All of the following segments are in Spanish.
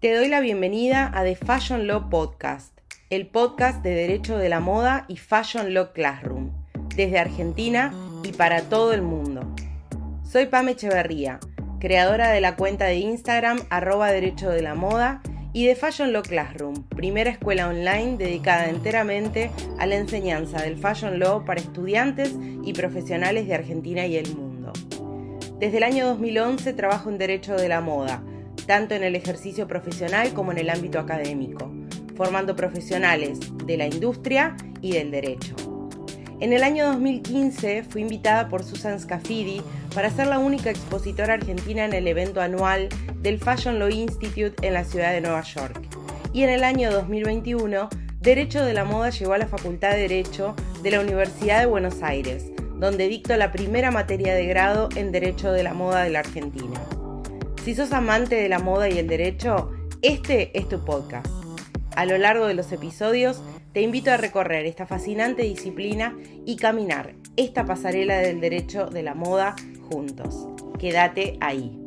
Te doy la bienvenida a The Fashion Law Podcast, el podcast de Derecho de la Moda y Fashion Law Classroom, desde Argentina y para todo el mundo. Soy Pame Echeverría, creadora de la cuenta de Instagram arroba Derecho de la Moda y de Fashion Law Classroom, primera escuela online dedicada enteramente a la enseñanza del Fashion Law para estudiantes y profesionales de Argentina y el mundo. Desde el año 2011 trabajo en Derecho de la Moda, tanto en el ejercicio profesional como en el ámbito académico, formando profesionales de la industria y del derecho. En el año 2015 fui invitada por Susan Scafidi para ser la única expositora argentina en el evento anual del Fashion Law Institute en la ciudad de Nueva York. Y en el año 2021, Derecho de la Moda llegó a la Facultad de Derecho de la Universidad de Buenos Aires, donde dicto la primera materia de grado en Derecho de la Moda de la Argentina. Si sos amante de la moda y el derecho, este es tu podcast. A lo largo de los episodios te invito a recorrer esta fascinante disciplina y caminar esta pasarela del derecho de la moda juntos. Quédate ahí.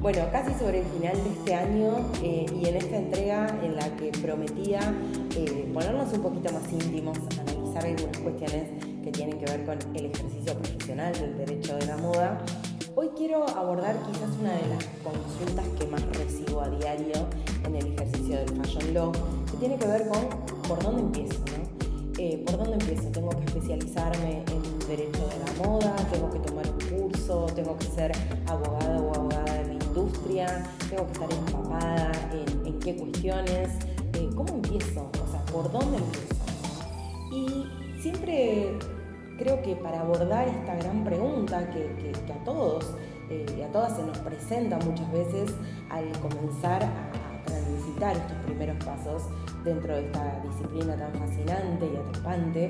Bueno, casi sobre el final de este año eh, y en esta entrega en la que prometía eh, ponernos un poquito más íntimos, analizar algunas cuestiones que tienen que ver con el ejercicio profesional del derecho de la moda, Hoy quiero abordar quizás una de las consultas que más recibo a diario en el ejercicio del Fashion Law, que tiene que ver con por dónde empiezo, ¿no? Eh, ¿Por dónde empiezo? ¿Tengo que especializarme en derecho de la moda? ¿Tengo que tomar un curso? ¿Tengo que ser abogada o abogada de la industria? ¿Tengo que estar empapada en, qué cuestiones? Eh, ¿Cómo empiezo? O sea, ¿por dónde empiezo? Y siempre creo que para abordar esta gran pregunta que, a todos eh, y a todas se nos presenta muchas veces al comenzar a, transitar estos primeros pasos dentro de esta disciplina tan fascinante y atrapante,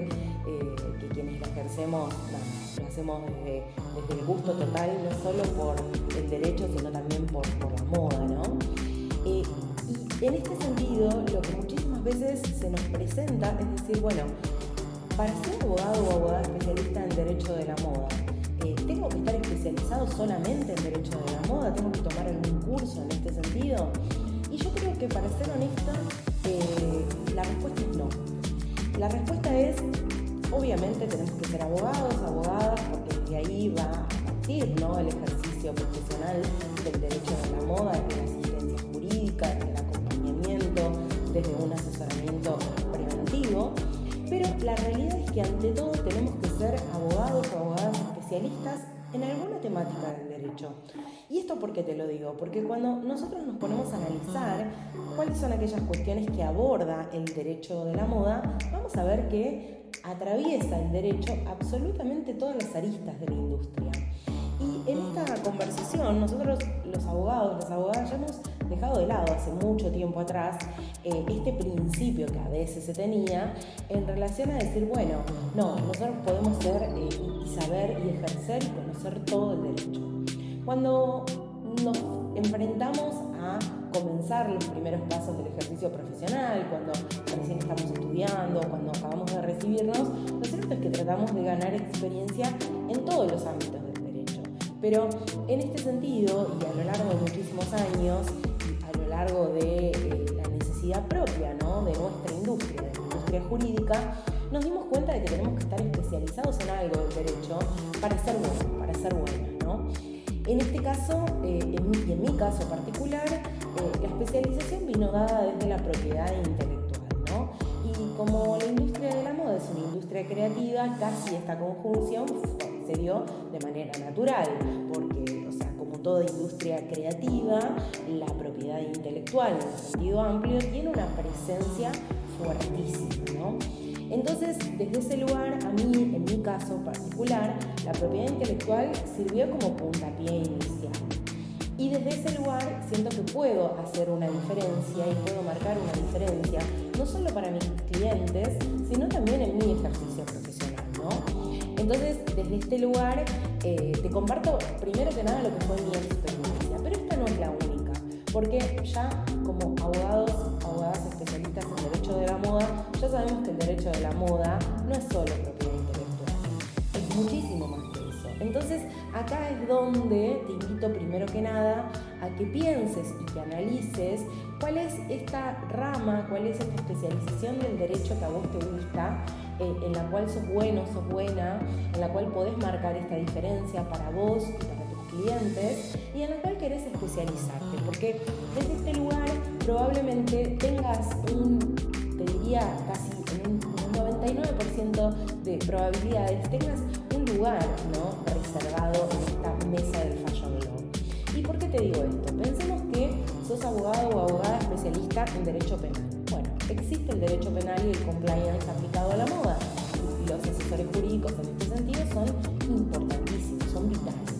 eh, que quienes la ejercemos lo hacemos desde, el gusto total, no solo por el derecho, sino también por, la moda, ¿no? Eh, y en este sentido, lo que muchísimas veces se nos presenta es decir, bueno, para ser abogado o abogada especialista en Derecho de la Moda, eh, ¿tengo que estar especializado solamente en Derecho de la Moda? ¿Tengo que tomar algún curso en este sentido? Y yo creo que para ser honesta, eh, la respuesta es no. La respuesta es, obviamente tenemos que ser abogados, abogadas, porque de ahí va a partir ¿no? el ejercicio profesional del derecho de la moda, desde la asistencia jurídica, desde el acompañamiento, desde un asesoramiento la realidad es que ante todo tenemos que ser abogados o abogadas especialistas en alguna temática del derecho. ¿Y esto por qué te lo digo? Porque cuando nosotros nos ponemos a analizar cuáles son aquellas cuestiones que aborda el derecho de la moda, vamos a ver que atraviesa el derecho absolutamente todas las aristas de la industria. Y en esta conversación, nosotros los abogados, las abogadas, ya hemos dejado de lado hace mucho tiempo atrás eh, este principio que a veces se tenía en relación a decir, bueno, no, nosotros podemos ser eh, y saber y ejercer y conocer todo el derecho. Cuando nos enfrentamos a comenzar los primeros pasos del ejercicio profesional, cuando recién estamos estudiando, cuando acabamos de recibirnos, lo cierto es que tratamos de ganar experiencia en todos los ámbitos del derecho. Pero en este sentido, y a lo largo de muchísimos años, largo de eh, la necesidad propia ¿no? de nuestra industria, de la industria jurídica, nos dimos cuenta de que tenemos que estar especializados en algo del derecho para ser buenos, para ser buenas. ¿no? En este caso, eh, en y en mi caso particular, eh, la especialización vino dada desde la propiedad intelectual. ¿no? Y como la industria de la moda es una industria creativa, casi esta conjunción se dio de manera natural, porque toda industria creativa, la propiedad intelectual en sentido amplio tiene una presencia fuertísima. Entonces, desde ese lugar, a mí, en mi caso particular, la propiedad intelectual sirvió como puntapié inicial. Y desde ese lugar siento que puedo hacer una diferencia y puedo marcar una diferencia, no solo para mis clientes, sino también en mi ejercicio profesional. Entonces, desde este lugar, eh, te comparto primero que nada lo que fue mi experiencia, pero esta no es la única, porque ya como abogados, abogadas especialistas en derecho de la moda, ya sabemos que el derecho de la moda no es solo propiedad intelectual, es muchísimo más. Entonces acá es donde te invito primero que nada a que pienses y que analices cuál es esta rama, cuál es esta especialización del derecho que a vos te gusta, eh, en la cual sos bueno, sos buena, en la cual podés marcar esta diferencia para vos y para tus clientes y en la cual querés especializarte, porque desde este lugar probablemente tengas un, te diría casi en un 99% de probabilidades, tengas lugar ¿no? reservado en esta mesa del Fashion Law. ¿Y por qué te digo esto? Pensemos que sos abogado o abogada especialista en derecho penal. Bueno, existe el derecho penal y el compliance aplicado a la moda. Los asesores jurídicos en este sentido son importantísimos, son vitales.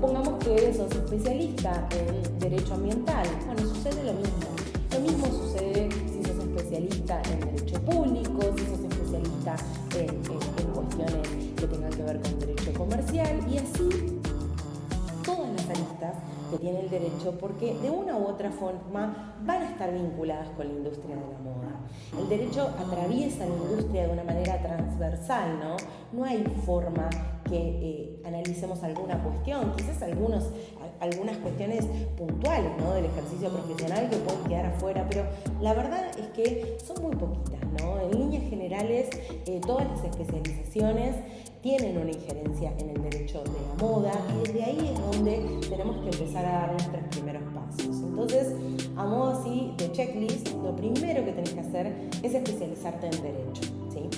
Pongamos que sos especialista en derecho ambiental. Bueno, sucede lo mismo. Lo mismo sucede si sos especialista en derecho público, si sos especialista en, en que tengan que ver con derecho comercial y así todas las aristas que tiene el derecho porque de una u otra forma van a estar vinculadas con la industria de la moda. El derecho atraviesa la industria de una manera transversal, ¿no? No hay forma que eh, analicemos alguna cuestión, quizás algunos, algunas cuestiones puntuales ¿no? del ejercicio profesional que pueden quedar afuera, pero la verdad es que son muy poquitas. ¿no? Generales, eh, todas las especializaciones tienen una injerencia en el derecho de la moda y desde ahí es donde tenemos que empezar a dar nuestros primeros pasos. Entonces, a modo así de checklist, lo primero que tenés que hacer es especializarte en derecho. ¿sí?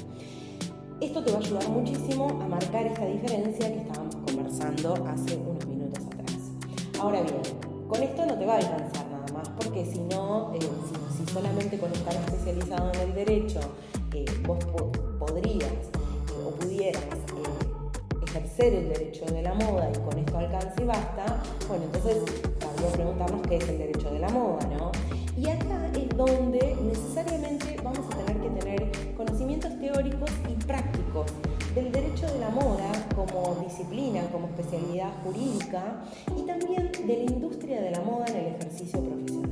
Esto te va a ayudar muchísimo a marcar esta diferencia que estábamos conversando hace unos minutos atrás. Ahora bien, con esto no te va a alcanzar nada más, porque si no, eh, si, solamente con estar especializado en el derecho eh, vos podrías o pudieras eh, ejercer el derecho de la moda y con esto alcance y basta, bueno, entonces también preguntarnos qué es el derecho de la moda, ¿no? Y acá es donde necesariamente vamos a tener que tener conocimientos teóricos y prácticos del derecho de la moda como disciplina, como especialidad jurídica y también de la industria de la moda en el ejercicio profesional.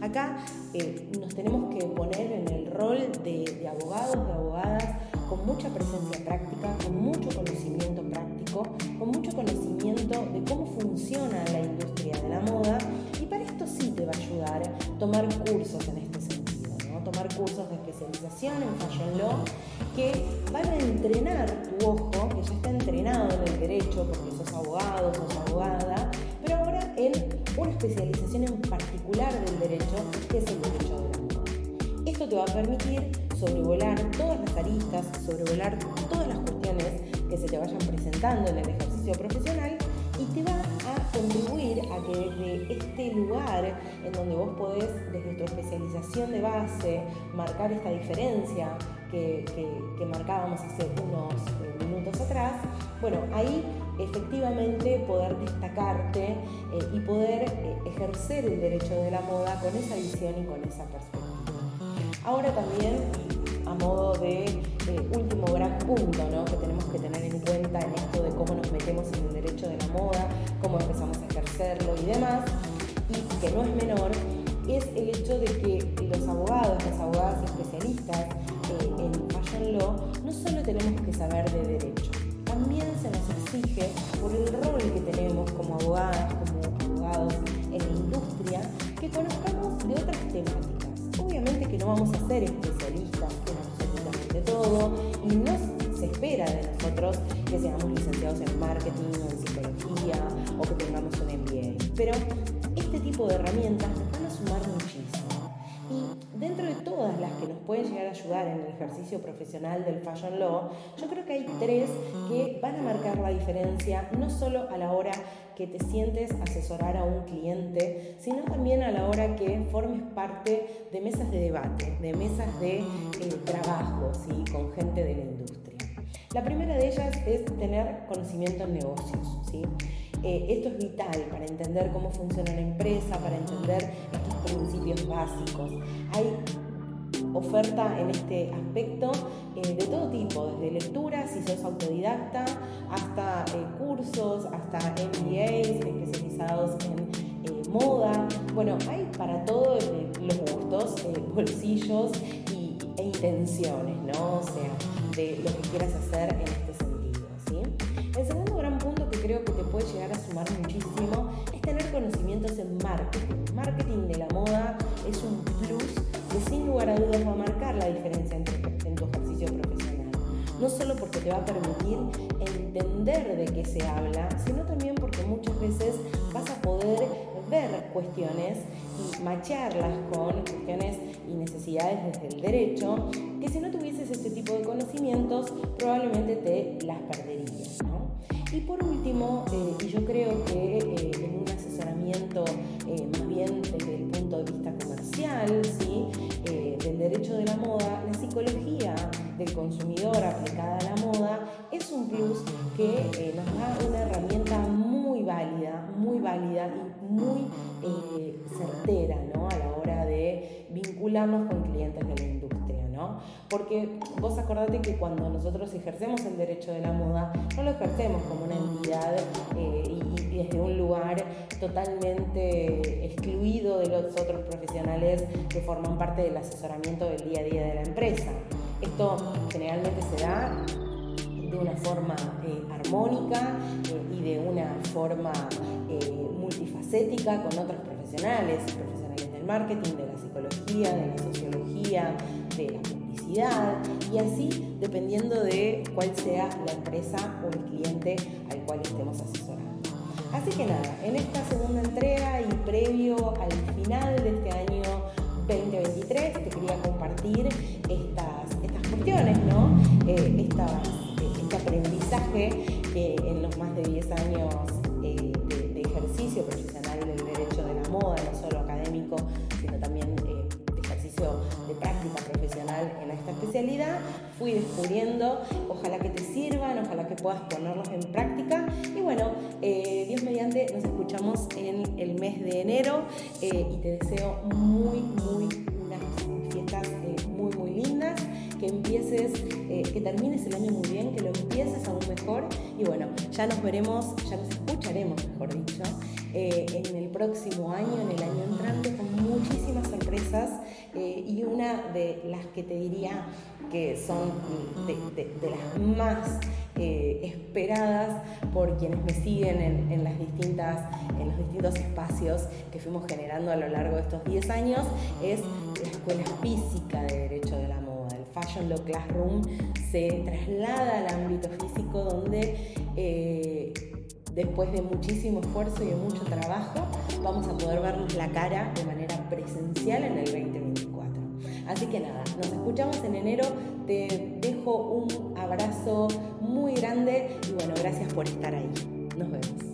Acá eh, nos tenemos que poner en el rol de, abogados, de abogadas con mucha presencia práctica, con mucho conocimiento práctico, con mucho conocimiento de cómo funciona la industria de la moda y para esto sí te va a ayudar tomar cursos en este sentido, tomar cursos de especialización en Fashion Law que van a entrenar derecho, que es el derecho moda. Esto te va a permitir sobrevolar todas las aristas, sobrevolar todas las cuestiones que se te vayan presentando en el ejercicio profesional y te va a contribuir a que desde este lugar en donde vos podés, desde tu especialización de base, marcar esta diferencia que, que, marcábamos hace unos eh, minutos atrás, bueno, ahí efectivamente destacarte eh, y poder eh, ejercer el derecho de la moda con esa visión y con esa perspectiva. Ahora también, a modo de eh, último gran punto que tenemos que tener en cuenta en esto de cómo nos metemos en el derecho de la moda, cómo empezamos a ejercerlo y demás, y que no es menor, es el hecho de que los abogados, las abogadas especialistas eh, en Fashion Law, no solo tenemos que saber de derecho, también se nos exige, tenemos como abogadas, como abogados en la industria, que conozcamos de otras temáticas obviamente que no vamos a ser especialistas en absolutamente todo y no se espera de nosotros que seamos licenciados en marketing o en psicología o que tengamos un MBA. Pero este tipo de herramientas nos van a sumar muchísimo. Y dentro de todas las que nos pueden llegar a ayudar en el ejercicio profesional del Fashion Law, yo creo que hay tres que van a marcar la diferencia, no solo a la hora que te sientes asesorar a un cliente, sino también a la hora que formes parte de mesas de debate, de mesas de eh, trabajo con gente de la industria. La primera de ellas es tener conocimiento en negocios. ¿sí? Eh, esto es vital para entender cómo funciona la empresa, para entender estos principios básicos. Hay oferta en este aspecto eh, de todo tipo, desde lecturas, si sos autodidacta, hasta eh, cursos, hasta MBAs especializados en moda. Bueno, hay para todos los gustos, bolsillos intenciones, ¿no? O sea, de lo que quieras hacer en este sentido, ¿sí? El segundo creo que te puede llegar a sumar muchísimo es tener conocimientos en marketing. Marketing de la moda es un plus que sin lugar a dudas va a marcar la diferencia en tu ejercicio profesional. No solo porque te va a permitir entender de qué se habla, sino también porque muchas veces vas a poder ver cuestiones y macharlas con cuestiones y necesidades desde el derecho, que si no tuvieses este tipo de conocimientos probablemente te las perderías. Y por último, eh, y yo creo que eh, en un asesoramiento eh, más bien desde el punto de vista comercial, ¿sí? del derecho de la moda, la psicología del consumidor aplicada a la moda es un plus que nos da una herramienta muy válida, muy válida y muy certera ¿no? a la hora de vincularnos con clientes de la industria. ¿no? Porque vos acordate que cuando nosotros ejercemos el derecho de la moda, no lo ejercemos como una entidad eh, y, desde un lugar totalmente excluido de los otros profesionales que forman parte del asesoramiento del día a día de la empresa. Forma eh, armónica eh, y de una forma multifacética con otros profesionales, profesionales del marketing, de la psicología, de la sociología, de la publicidad y así dependiendo de cuál sea la empresa o el cliente al cual estemos asesorando. Así que nada, en esta segunda entrega y previo al final de este año 2023 te quería compartir estas, estas cuestiones, ¿no? Eh, este aprendizaje que en los más de 10 años eh, de, de ejercicio profesional del derecho de la moda, no solo académico, sino también de práctica profesional en esta especialidad, fui descubriendo, ojalá que te sirvan, ojalá que puedas ponerlos en práctica. Y bueno, eh, Dios mediante, nos escuchamos en el mes de enero eh, y te deseo muy, muy unas fiestas eh, muy, muy lindas que empieces, que termines el año muy bien, que lo empieces aún mejor. Y bueno, ya nos veremos, ya nos escucharemos, mejor dicho, en el próximo año, en el año entrante, con muchísimas sorpresas eh, y una de las que te diría que son de, las más eh, esperadas por quienes me siguen en, las distintas, en los distintos espacios que fuimos generando a lo largo de estos 10 años, es la Escuela Física de Derecho de la Fashion Law Classroom se traslada al ámbito físico donde... Eh, después de muchísimo esfuerzo y de mucho trabajo, vamos a poder vernos la cara de manera presencial en el 2024. Así que nada, nos escuchamos en enero, te dejo un abrazo muy grande y bueno, gracias por estar ahí. Nos vemos.